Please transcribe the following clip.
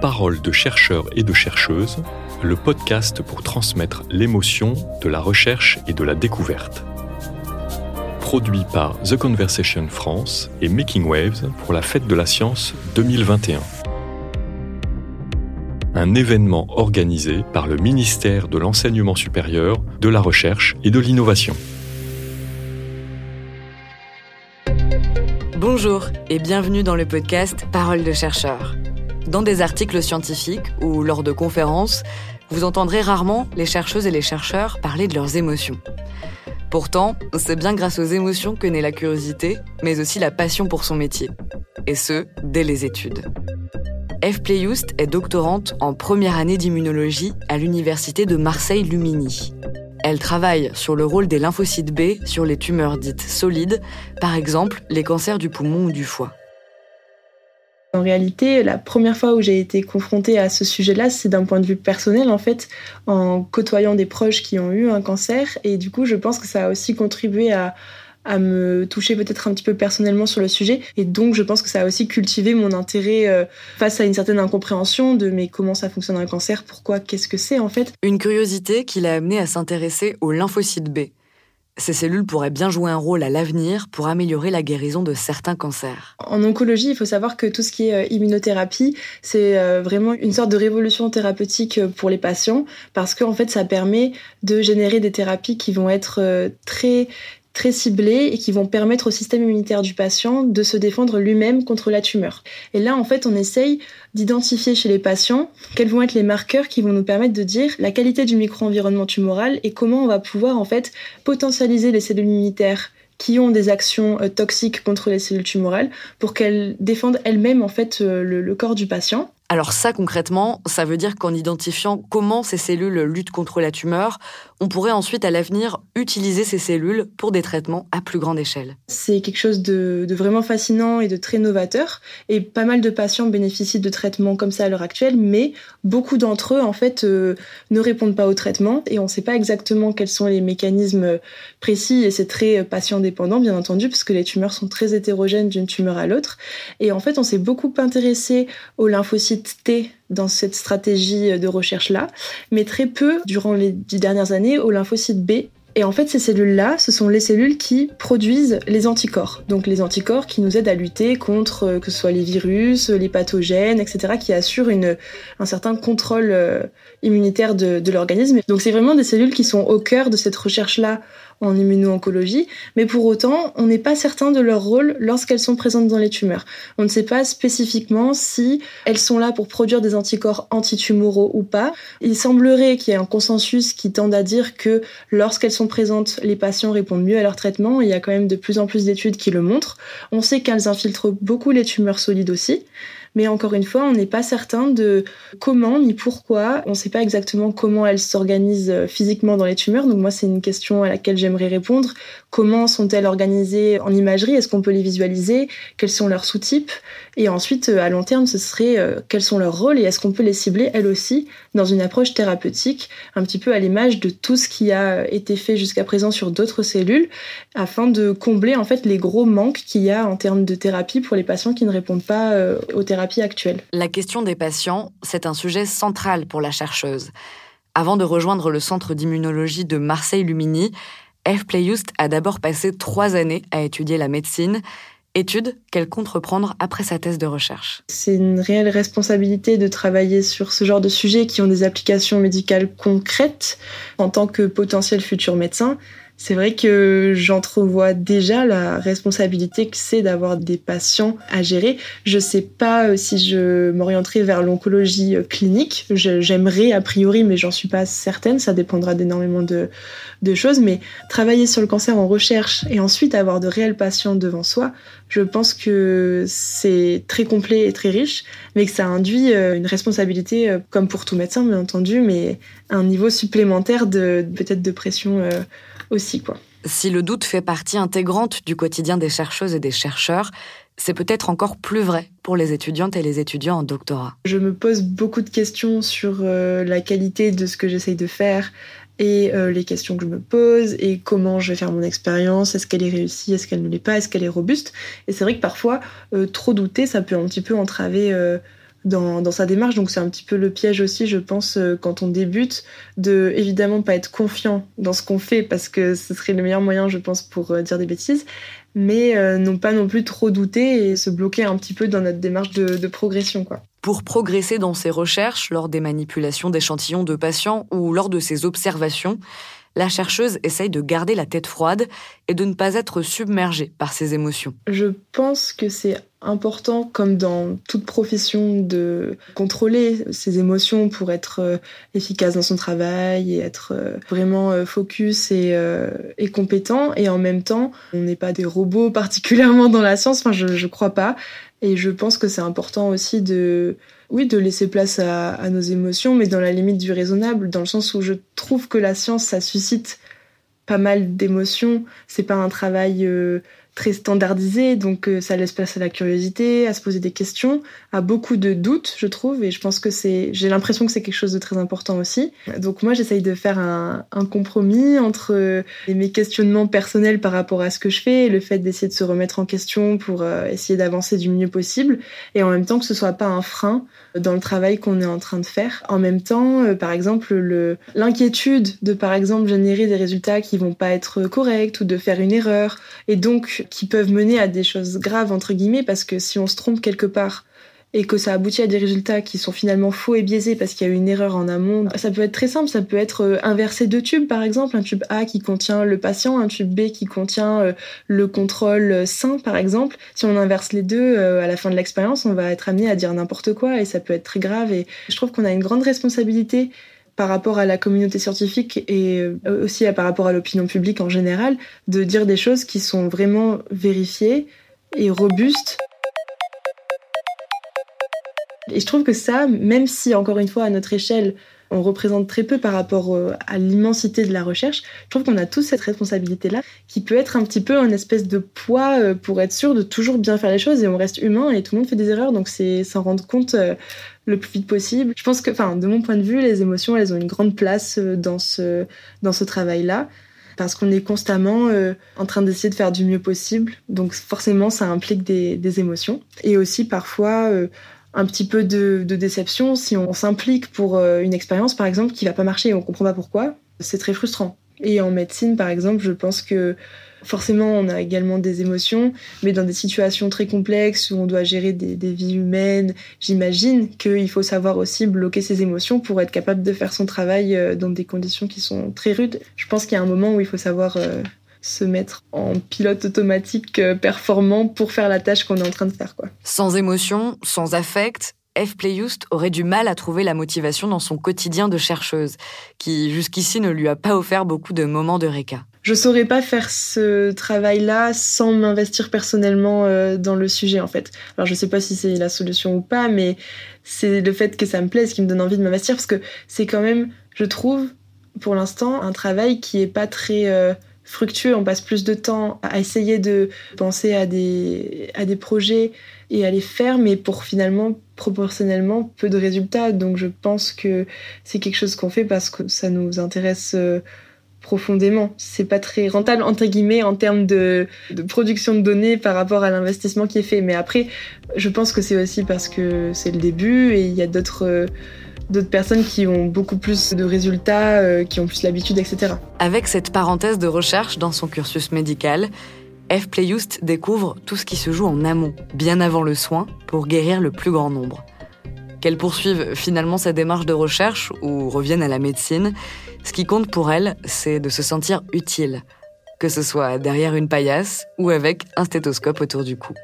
Parole de chercheurs et de chercheuses, le podcast pour transmettre l'émotion de la recherche et de la découverte. Produit par The Conversation France et Making Waves pour la Fête de la Science 2021. Un événement organisé par le ministère de l'Enseignement supérieur, de la Recherche et de l'Innovation. Bonjour et bienvenue dans le podcast Parole de chercheurs. Dans des articles scientifiques ou lors de conférences, vous entendrez rarement les chercheuses et les chercheurs parler de leurs émotions. Pourtant, c'est bien grâce aux émotions que naît la curiosité, mais aussi la passion pour son métier. Et ce, dès les études. F. Playoust est doctorante en première année d'immunologie à l'université de Marseille-Lumini. Elle travaille sur le rôle des lymphocytes B sur les tumeurs dites solides, par exemple les cancers du poumon ou du foie. En réalité, la première fois où j'ai été confrontée à ce sujet-là, c'est d'un point de vue personnel, en fait, en côtoyant des proches qui ont eu un cancer. Et du coup, je pense que ça a aussi contribué à, me toucher peut-être un petit peu personnellement sur le sujet. Et donc, je pense que ça a aussi cultivé mon intérêt euh, face à une certaine incompréhension de mais comment ça fonctionne un cancer, pourquoi, qu'est-ce que c'est en fait? Une curiosité qui l'a amené à s'intéresser aux lymphocytes B. Ces cellules pourraient bien jouer un rôle à l'avenir pour améliorer la guérison de certains cancers. En oncologie, il faut savoir que tout ce qui est euh, immunothérapie, c'est euh, vraiment une sorte de révolution thérapeutique euh, pour les patients parce qu'en fait, ça permet de générer des thérapies qui vont être très très ciblés et qui vont permettre au système immunitaire du patient de se défendre lui-même contre la tumeur. Et là, en fait, on essaye d'identifier chez les patients quels vont être les marqueurs qui vont nous permettre de dire la qualité du micro-environnement tumoral et comment on va pouvoir en fait potentialiser les cellules immunitaires qui ont des actions euh, toxiques contre les cellules tumorales pour qu'elles défendent elles-mêmes en fait euh, le corps du patient. Alors ça concrètement, ça veut dire qu'en identifiant comment ces cellules luttent contre la tumeur, on pourrait ensuite à l'avenir utiliser ces cellules pour des traitements à plus grande échelle. C'est quelque chose de, vraiment fascinant et de très novateur. Et pas mal de patients bénéficient de traitements comme ça à l'heure actuelle, mais beaucoup d'entre eux en fait euh, ne répondent pas au traitement et on ne sait pas exactement quels sont les mécanismes précis et c'est très patient dépendant bien entendu parce que les tumeurs sont très hétérogènes d'une tumeur à l'autre. Et en fait, on s'est beaucoup intéressé aux lymphocytes Dans cette stratégie de recherche-là, mais très peu, durant les dix dernières années, au lymphocyte B. Et en fait, ces cellules-là, ce sont les cellules qui produisent les anticorps. Donc les anticorps qui nous aident à lutter contre euh, que ce soit les virus, les pathogènes, etc., qui assurent un certain contrôle euh, immunitaire de, de l'organisme. Donc c'est vraiment des cellules qui sont au cœur de cette recherche-là en immuno-oncologie, mais pour autant, on n'est pas certain de leur rôle lorsqu'elles sont présentes dans les tumeurs. On ne sait pas spécifiquement si elles sont là pour produire des anticorps antitumoraux ou pas. Il semblerait qu'il y ait un consensus qui tende à dire que lorsqu'elles sont présentes, les patients répondent mieux à leur traitement. Il y a quand même de plus en plus d'études qui le montrent. On sait qu'elles infiltrent beaucoup les tumeurs solides aussi. Mais encore une fois, on n'est pas certain de comment ni pourquoi. On ne sait pas exactement comment elles s'organisent euh, physiquement dans les tumeurs. Donc moi, c'est une question à laquelle j'aimerais répondre. Comment sont-elles organisées en imagerie? Est-ce qu'on peut les visualiser? Quels sont leurs sous-types? Et ensuite, euh, à long terme, ce serait euh, quels sont leurs rôles? Et est-ce qu'on peut les cibler elles aussi dans une approche thérapeutique, un petit peu à l'image de tout ce qui a été fait jusqu'à présent sur d'autres cellules, afin de combler en fait les gros manques qu'il y a en termes de thérapie pour les patients qui ne répondent pas aux thérapies la question des patients, c'est un sujet central pour la chercheuse. Avant de rejoindre le centre d'immunologie de Marseille-Lumini, F. Playoust a d'abord passé trois années à étudier la médecine, étude qu'elle compte reprendre après sa thèse de recherche. C'est une réelle responsabilité de travailler sur ce genre de sujets qui ont des applications médicales concrètes en tant que potentiel futur médecin c'est vrai que j'entrevois déjà la responsabilité que c'est d'avoir des patients à gérer. Je sais pas euh, si je m'orienterai vers l'oncologie euh, clinique. J'aimerais a priori, mais j'en suis pas certaine. Ça dépendra d'énormément de, de choses. Mais travailler sur le cancer en recherche et ensuite avoir de réels patients devant soi, je pense que c'est très complet et très riche, mais que ça induit euh, une responsabilité, comme pour tout médecin, bien entendu, mais un niveau supplémentaire de peut-être de pression aussi. Quoi. Si le doute fait partie intégrante du quotidien des chercheuses et des chercheurs, c'est peut-être encore plus vrai pour les étudiantes et les étudiants en doctorat. Je me pose beaucoup de questions sur euh, la qualité de ce que j'essaye de faire et euh, les questions que je me pose et comment je vais faire mon expérience, est-ce qu'elle est réussie, est-ce qu'elle ne l'est pas, est-ce qu'elle est robuste? Et c'est vrai que parfois, euh, trop douter, ça peut un petit peu entraver dans, sa démarche. Donc c'est un petit peu le piège aussi, je pense, euh, quand on débute, de évidemment pas être confiant dans ce qu'on fait parce que ce serait le meilleur moyen, je pense, pour euh, dire des bêtises, mais euh, non pas non plus trop douter et se bloquer un petit peu dans notre démarche de, de progression, quoi. Pour progresser dans ses recherches, lors des manipulations d'échantillons de patients ou lors de ses observations, la chercheuse essaye de garder la tête froide et de ne pas être submergée par ses émotions. Je pense que c'est important, comme dans toute profession, de contrôler ses émotions pour être euh, efficace dans son travail et être euh, vraiment euh, focus et, compétent. Et en même temps, on n'est pas des robots particulièrement dans la science, enfin je, je crois pas. Et je pense que c'est important aussi de, oui, de laisser place à, nos émotions, mais dans la limite du raisonnable, dans le sens où je trouve que la science, ça suscite pas mal d'émotions. C'est pas un travail euh, très standardisé, donc euh, ça laisse place à la curiosité, à se poser des questions, à beaucoup de doutes, je trouve, et je pense que c'est, j'ai l'impression que c'est quelque chose de très important aussi. Donc moi, j'essaye de faire un, un compromis entre euh, mes questionnements personnels par rapport à ce que je fais le fait d'essayer de se remettre en question pour euh, essayer d'avancer du mieux possible, et en même temps que ce soit pas un frein dans le travail qu'on est en train de faire. En même temps, par exemple, le, l'inquiétude de, par exemple, générer des résultats qui vont pas être corrects ou de faire une erreur, et donc qui peuvent mener à des choses graves, entre guillemets, parce que si on se trompe quelque part, et que ça aboutit à des résultats qui sont finalement faux et biaisés parce qu'il y a eu une erreur en amont. Ça peut être très simple, ça peut être euh, inverser deux tubes par exemple, un tube A qui contient le patient, un tube B qui contient euh, le contrôle sain par exemple. Si on inverse les deux euh, à la fin de l'expérience, on va être amené à dire n'importe quoi et ça peut être très grave et je trouve qu'on a une grande responsabilité par rapport à la communauté scientifique et aussi par rapport à l'opinion publique en général, de dire des choses qui sont vraiment vérifiées et robustes. Et je trouve que ça, même si, encore une fois, à notre échelle, on représente très peu par rapport euh, à l'immensité de la recherche, je trouve qu'on a tous cette responsabilité-là, qui peut être un petit peu un espèce de poids euh, pour être sûr de toujours bien faire les choses, et on reste humain, et tout le monde fait des erreurs, donc c'est s'en rendre compte euh, le plus vite possible. Je pense que, enfin, de mon point de vue, les émotions, elles ont une grande place dans ce, dans ce travail-là parce qu'on est constamment en train d'essayer de faire du mieux possible. Donc forcément, ça implique des, émotions. Et aussi parfois un petit peu de, déception si on s'implique pour euh, une expérience, par exemple, qui va pas marcher et on comprend pas pourquoi. C'est très frustrant. Et en médecine, par exemple, je pense que Forcément, on a également des émotions, mais dans des situations très complexes où on doit gérer des, des vies humaines, j'imagine qu'il faut savoir aussi bloquer ses émotions pour être capable de faire son travail euh, dans des conditions qui sont très rudes. Je pense qu'il y a un moment où il faut savoir euh, se mettre en pilote automatique euh, performant pour faire la tâche qu'on est en train de faire. Quoi. Sans émotion, sans affect, F. Playust aurait du mal à trouver la motivation dans son quotidien de chercheuse, qui jusqu'ici ne lui a pas offert beaucoup de moments de réca je saurais pas faire ce travail-là sans m'investir personnellement euh, dans le sujet en fait. Alors je sais pas si c'est la solution ou pas, mais c'est le fait que ça me plaise qui me donne envie de m'investir parce que c'est quand même, je trouve, pour l'instant, un travail qui est pas très euh, fructueux. On passe plus de temps à essayer de penser à des, à des projets et à les faire, mais pour finalement proportionnellement peu de résultats. Donc je pense que c'est quelque chose qu'on fait parce que ça nous intéresse. Euh, profondément. C'est pas très rentable entre guillemets en termes de, production de données par rapport à l'investissement qui est fait. Mais après, je pense que c'est aussi parce que c'est le début et il y a d'autres euh, d'autres personnes qui ont beaucoup plus de résultats, euh, qui ont plus l'habitude, etc. Avec cette parenthèse de recherche dans son cursus médical, F. Playust découvre tout ce qui se joue en amont, bien avant le soin, pour guérir le plus grand nombre. Qu'elle poursuive finalement sa démarche de recherche ou revienne à la médecine, ce qui compte pour elle, c'est de se sentir utile, que ce soit derrière une paillasse ou avec un stéthoscope autour du cou.